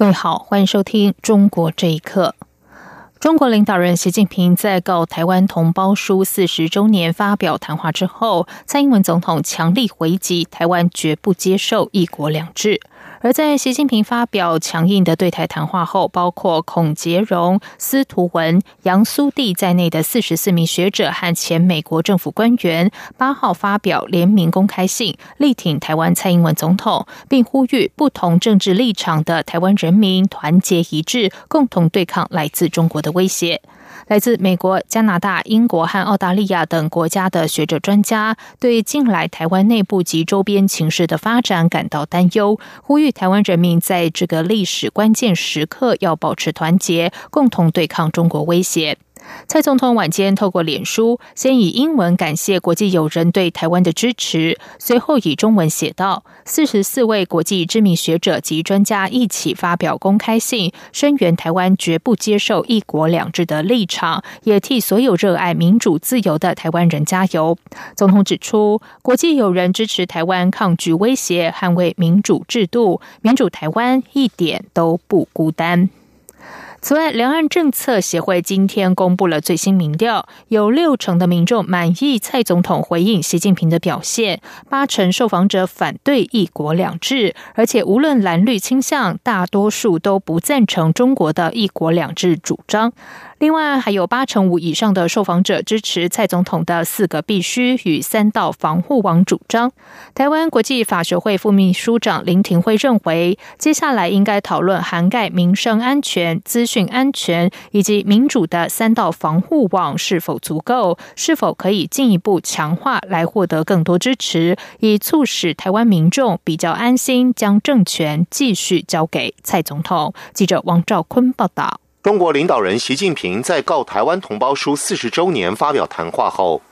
各位好，欢迎收听《中国这一刻》。中国领导人习近平在告台湾同胞书四十周年发表谈话之后，蔡英文总统强力回击台湾绝不接受“一国两制”。而在习近平发表强硬的对台谈话后，包括孔杰荣、司徒文、杨苏棣在内的四十四名学者和前美国政府官员，八号发表联名公开信，力挺台湾蔡英文总统，并呼吁不同政治立场的台湾人民团结一致，共同对抗来自中国的威胁。来自美国、加拿大、英国和澳大利亚等国家的学者专家，对近来台湾内部及周边情势的发展感到担忧，呼吁台湾人民在这个历史关键时刻要保持团结，共同对抗中国威胁。蔡总统晚间透过脸书，先以英文感谢国际友人对台湾的支持，随后以中文写道：“四十四位国际知名学者及专家一起发表公开信，声援台湾绝不接受一国两制的立场，也替所有热爱民主自由的台湾人加油。”总统指出，国际友人支持台湾抗拒威胁，捍卫民主制度，民主台湾一点都不孤单。此外，两岸政策协会今天公布了最新民调，有六成的民众满意蔡总统回应习近平的表现，八成受访者反对“一国两制”，而且无论蓝绿倾向，大多数都不赞成中国的一国两制主张。另外，还有八成五以上的受访者支持蔡总统的“四个必须”与“三道防护网”主张。台湾国际法学会副秘书长林廷辉认为，接下来应该讨论涵盖民生安全、资讯安全以及民主的“三道防护网”是否足够，是否可以进一步强化，来获得更多支持，以促使台湾民众比较安心，将政权继续交给蔡总统。记者王兆坤报道。中国领导人习近平在告台湾同胞书四十周年发表谈话后，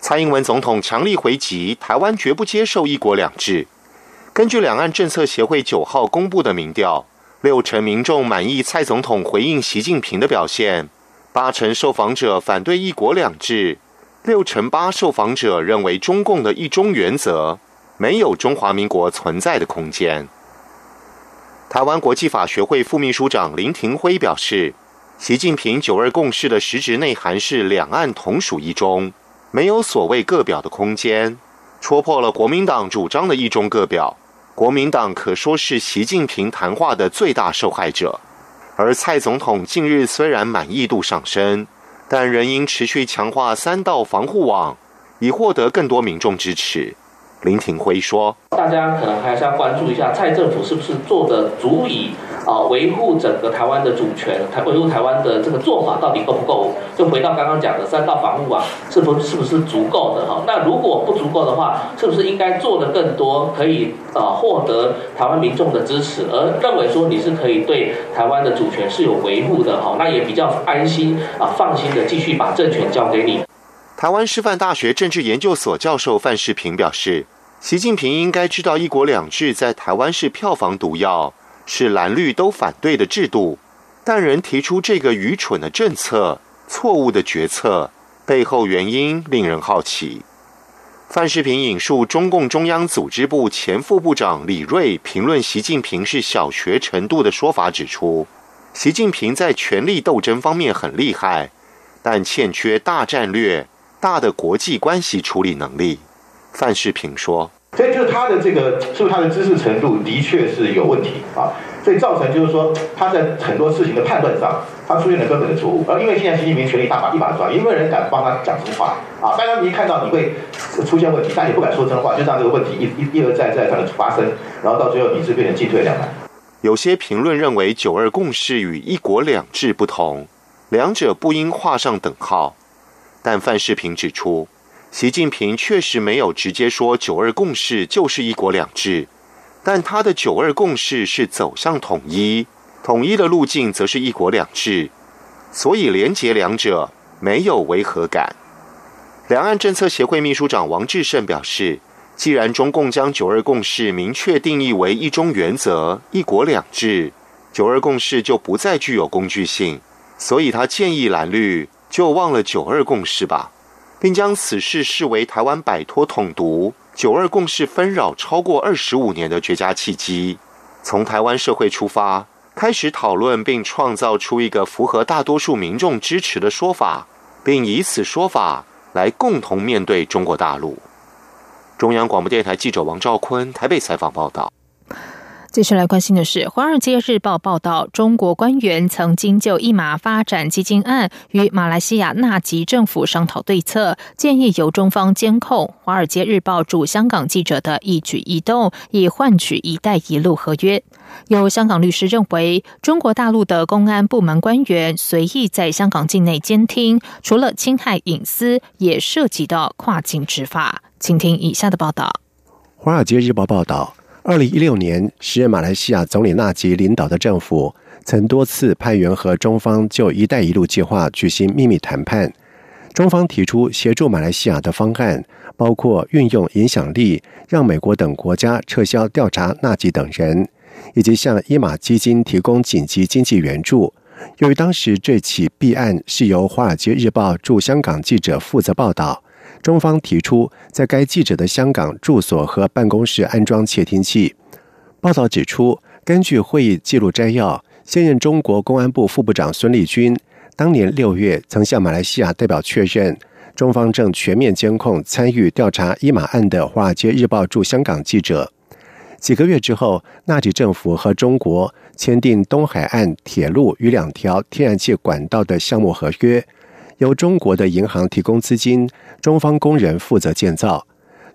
蔡英文总统强力回击台湾绝不接受一国两制。根据两岸政策协会九号公布的民调，六成民众满意蔡总统回应习近平的表现，八成受访者反对一国两制，六成八受访者认为中共的一中原则没有中华民国存在的空间。台湾国际法学会副秘书长林廷辉表示，习近平“九二共识”的实质内涵是两岸同属一中，没有所谓各表的空间，戳破了国民党主张的一中各表。国民党可说是习近平谈话的最大受害者。而蔡总统近日虽然满意度上升，但仍应持续强化三道防护网，以获得更多民众支持。林廷辉说：“大家可能还是要关注一下蔡政府是不是做的足以啊维护整个台湾的主权，台维护台湾的这个做法到底够不够？就回到刚刚讲的三道防护网，是否是不是足够的哈？那如果不足够的话，是不是应该做的更多，可以啊获得台湾民众的支持，而认为说你是可以对台湾的主权是有维护的哈？那也比较安心啊放心的继续把政权交给你。”台湾师范大学政治研究所教授范世平表示，习近平应该知道“一国两制”在台湾是票房毒药，是蓝绿都反对的制度，但人提出这个愚蠢的政策、错误的决策，背后原因令人好奇。范世平引述中共中央组织部前副部长李瑞评论习近平是小学程度的说法，指出，习近平在权力斗争方面很厉害，但欠缺大战略。大的国际关系处理能力，范世平说：“所以就是他的这个，是不是他的知识程度的确是有问题啊？所以造成就是说他在很多事情的判断上，他出现了根本的错误。而因为现在习近平权力大把一把抓，也没有人敢帮他讲真话啊！大家一看到你会出现问题，但也不敢说真话，就让这个问题一一一而再再三的发生，然后到最后你是变成进退两难。有些评论认为，九二共识与一国两制不同，两者不应画上等号。”但范世平指出，习近平确实没有直接说“九二共识”就是“一国两制”，但他的“九二共识”是走向统一，统一的路径则是一国两制，所以连结两者没有违和感。两岸政策协会秘书长王志胜表示，既然中共将九二共识明确定义为一中原则、一国两制，九二共识就不再具有工具性，所以他建议蓝绿就忘了九二共识吧，并将此事视为台湾摆脱统独、九二共识纷扰超过二十五年的绝佳契机。从台湾社会出发，开始讨论并创造出一个符合大多数民众支持的说法，并以此说法来共同面对中国大陆。中央广播电台记者王兆坤台北采访报道。接下来关心的是，《华尔街日报》报道，中国官员曾经就一马发展基金案与马来西亚纳吉政府商讨对策，建议由中方监控《华尔街日报》驻香港记者的一举一动，以换取“一带一路”合约。有香港律师认为，中国大陆的公安部门官员随意在香港境内监听，除了侵害隐私，也涉及到跨境执法。请听以下的报道，《华尔街日报》报道。二零一六年，时任马来西亚总理纳吉领导的政府曾多次派员和中方就“一带一路”计划举行秘密谈判。中方提出协助马来西亚的方案，包括运用影响力让美国等国家撤销调查纳吉等人，以及向伊马基金提供紧急经济援助。由于当时这起弊案是由《华尔街日报》驻香港记者负责报道。中方提出，在该记者的香港住所和办公室安装窃听器。报道指出，根据会议记录摘要，现任中国公安部副部长孙立军当年六月曾向马来西亚代表确认，中方正全面监控参与调查伊马案的《华尔街日报》驻香港记者。几个月之后，纳吉政府和中国签订东海岸铁路与两条天然气管道的项目合约。由中国的银行提供资金，中方工人负责建造。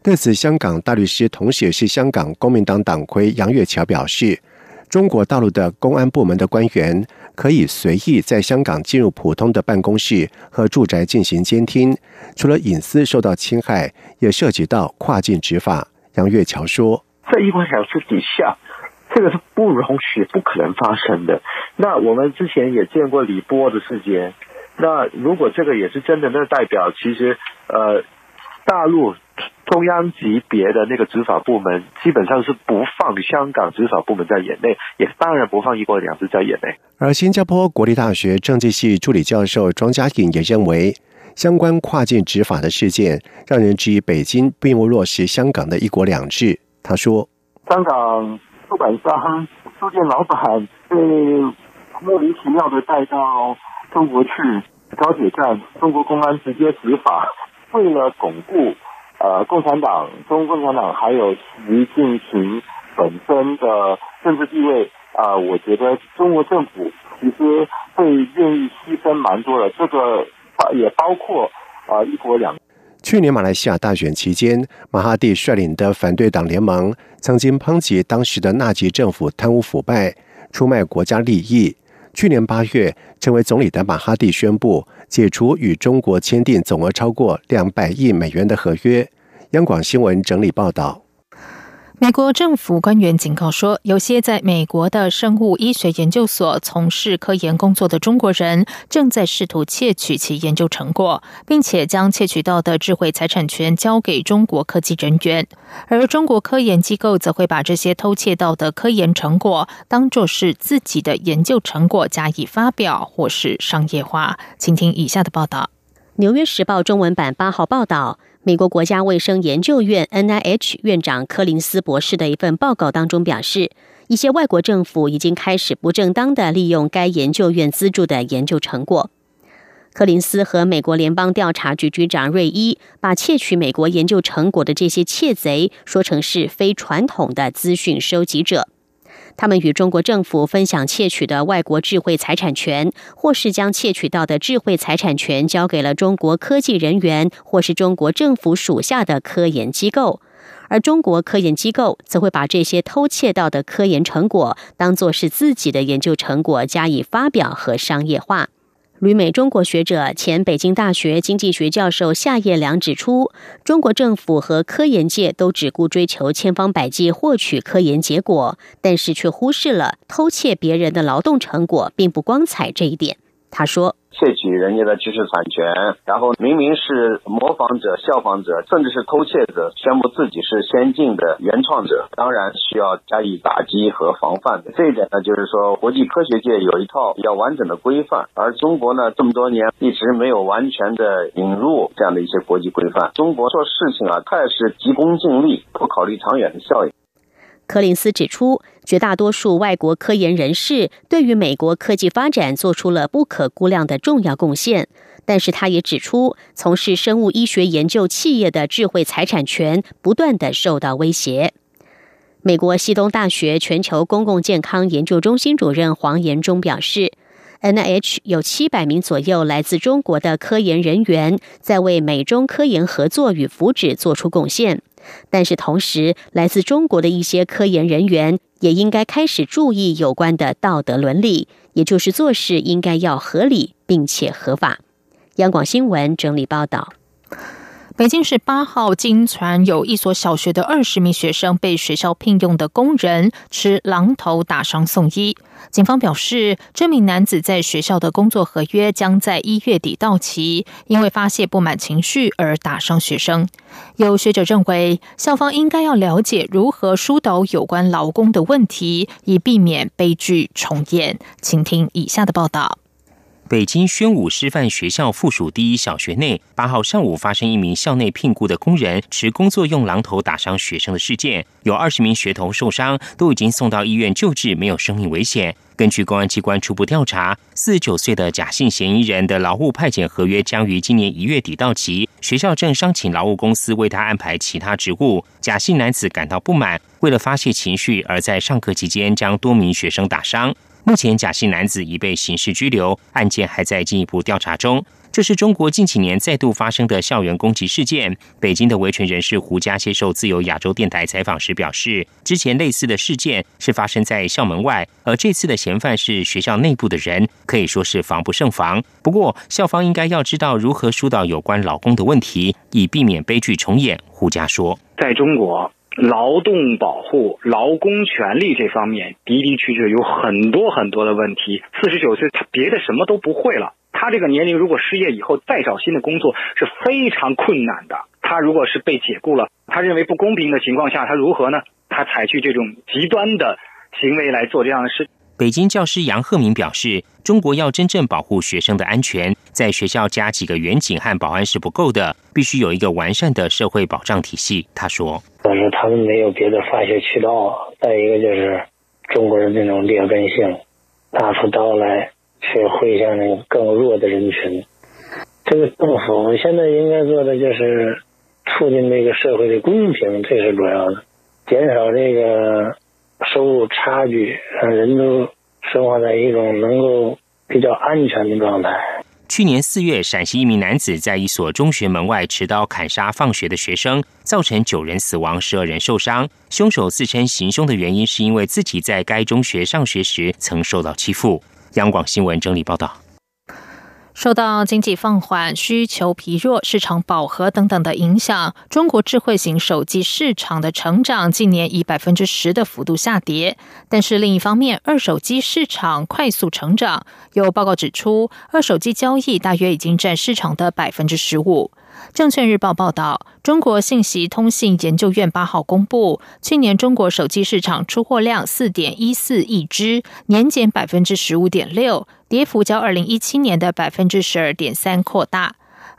对此，香港大律师同时也是香港公民党党魁杨月桥表示：“中国大陆的公安部门的官员可以随意在香港进入普通的办公室和住宅进行监听，除了隐私受到侵害，也涉及到跨境执法。”杨月桥说：“在一国两制底下，这个是不容许、不可能发生的。那我们之前也见过李波的事件。”那如果这个也是真的，那代表其实呃，大陆中央级别的那个执法部门基本上是不放香港执法部门在眼内，也当然不放一国两制在眼内。而新加坡国立大学政治系助理教授庄家颖也认为，相关跨境执法的事件让人质疑北京并未落实香港的一国两制。他说：“香港出版商、书店老板被莫名其妙的带到。”中国去高铁站，中国公安直接执法，为了巩固呃共产党、中国共产党还有习近平本身的政治地位啊，我觉得中国政府其实会愿意牺牲蛮多的。这个也包括啊一国两。去年马来西亚大选期间，马哈蒂率领的反对党联盟曾经抨击当时的纳吉政府贪污腐败、出卖国家利益。去年八月，成为总理的马哈蒂宣布解除与中国签订总额超过两百亿美元的合约。央广新闻整理报道。美国政府官员警告说，有些在美国的生物医学研究所从事科研工作的中国人，正在试图窃取其研究成果，并且将窃取到的智慧财产权交给中国科技人员。而中国科研机构则会把这些偷窃到的科研成果当作是自己的研究成果加以发表或是商业化。请听以下的报道：《纽约时报》中文版八号报道。美国国家卫生研究院 （NIH） 院长柯林斯博士的一份报告当中表示，一些外国政府已经开始不正当的利用该研究院资助的研究成果。柯林斯和美国联邦调查局局长瑞伊把窃取美国研究成果的这些窃贼说成是非传统的资讯收集者。他们与中国政府分享窃取的外国智慧财产权，或是将窃取到的智慧财产权交给了中国科技人员，或是中国政府属下的科研机构，而中国科研机构则会把这些偷窃到的科研成果当做是自己的研究成果加以发表和商业化。旅美中国学者、前北京大学经济学教授夏业良指出，中国政府和科研界都只顾追求千方百计获取科研结果，但是却忽视了偷窃别人的劳动成果并不光彩这一点。他说。窃取人家的知识产权，然后明明是模仿者、效仿者，甚至是偷窃者，宣布自己是先进的原创者，当然需要加以打击和防范的。这一点呢，就是说国际科学界有一套比较完整的规范，而中国呢，这么多年一直没有完全的引入这样的一些国际规范。中国做事情啊，太是急功近利，不考虑长远的效应。柯林斯指出，绝大多数外国科研人士对于美国科技发展做出了不可估量的重要贡献，但是他也指出，从事生物医学研究企业的智慧财产权不断的受到威胁。美国西东大学全球公共健康研究中心主任黄延忠表示，N H 有七百名左右来自中国的科研人员，在为美中科研合作与福祉做出贡献。但是同时，来自中国的一些科研人员也应该开始注意有关的道德伦理，也就是做事应该要合理并且合法。央广新闻整理报道。北京市八号经传有一所小学的二十名学生被学校聘用的工人持榔头打伤送医。警方表示，这名男子在学校的工作合约将在一月底到期，因为发泄不满情绪而打伤学生。有学者认为，校方应该要了解如何疏导有关劳工的问题，以避免悲剧重演。请听以下的报道。北京宣武师范学校附属第一小学内，八号上午发生一名校内聘雇的工人持工作用榔头打伤学生的事件，有二十名学童受伤，都已经送到医院救治，没有生命危险。根据公安机关初步调查，四十九岁的假性嫌疑人的劳务派遣合约将于今年一月底到期，学校正商请劳务公司为他安排其他职务。假性男子感到不满，为了发泄情绪，而在上课期间将多名学生打伤。目前，假姓男子已被刑事拘留，案件还在进一步调查中。这是中国近几年再度发生的校园攻击事件。北京的维权人士胡佳接受自由亚洲电台采访时表示，之前类似的事件是发生在校门外，而这次的嫌犯是学校内部的人，可以说是防不胜防。不过，校方应该要知道如何疏导有关劳工的问题，以避免悲剧重演。胡佳说，在中国。劳动保护、劳工权利这方面的的确确有很多很多的问题。四十九岁，他别的什么都不会了。他这个年龄如果失业以后再找新的工作是非常困难的。他如果是被解雇了，他认为不公平的情况下，他如何呢？他采取这种极端的行为来做这样的事。北京教师杨鹤鸣表示：“中国要真正保护学生的安全，在学校加几个远警和保安是不够的，必须有一个完善的社会保障体系。”他说：“但是他们没有别的发泄渠道，再一个就是中国人那种劣根性，拿出刀来去挥向那个更弱的人群。这个政府现在应该做的就是促进这个社会的公平，这是主要的，减少这个。”收入差距，让人都生活在一种能够比较安全的状态。去年四月，陕西一名男子在一所中学门外持刀砍杀放学的学生，造成九人死亡、十二人受伤。凶手自称行凶的原因是因为自己在该中学上学时曾受到欺负。央广新闻整理报道。受到经济放缓、需求疲弱、市场饱和等等的影响，中国智慧型手机市场的成长近年以百分之十的幅度下跌。但是另一方面，二手机市场快速成长。有报告指出，二手机交易大约已经占市场的百分之十五。证券日报报道，中国信息通信研究院八号公布，去年中国手机市场出货量四点一四亿只，年减百分之十五点六，跌幅较二零一七年的百分之十二点三扩大。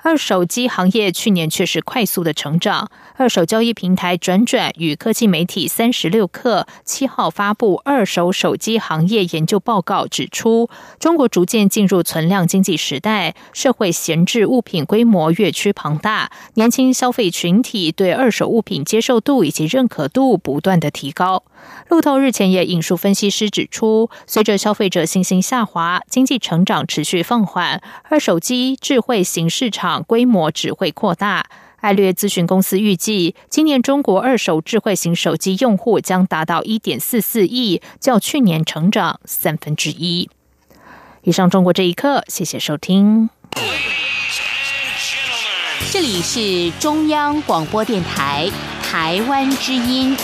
二手机行业去年却是快速的成长。二手交易平台转转与科技媒体三十六氪七号发布二手手机行业研究报告，指出中国逐渐进入存量经济时代，社会闲置物品规模越趋庞大，年轻消费群体对二手物品接受度以及认可度不断的提高。路透日前也引述分析师指出，随着消费者信心下滑，经济成长持续放缓，二手机智慧型市场规模只会扩大。艾略咨询公司预计，今年中国二手智慧型手机用户将达到一点四四亿，较去年成长三分之一。以上中国这一刻，谢谢收听。这里是中央广播电台台湾之音。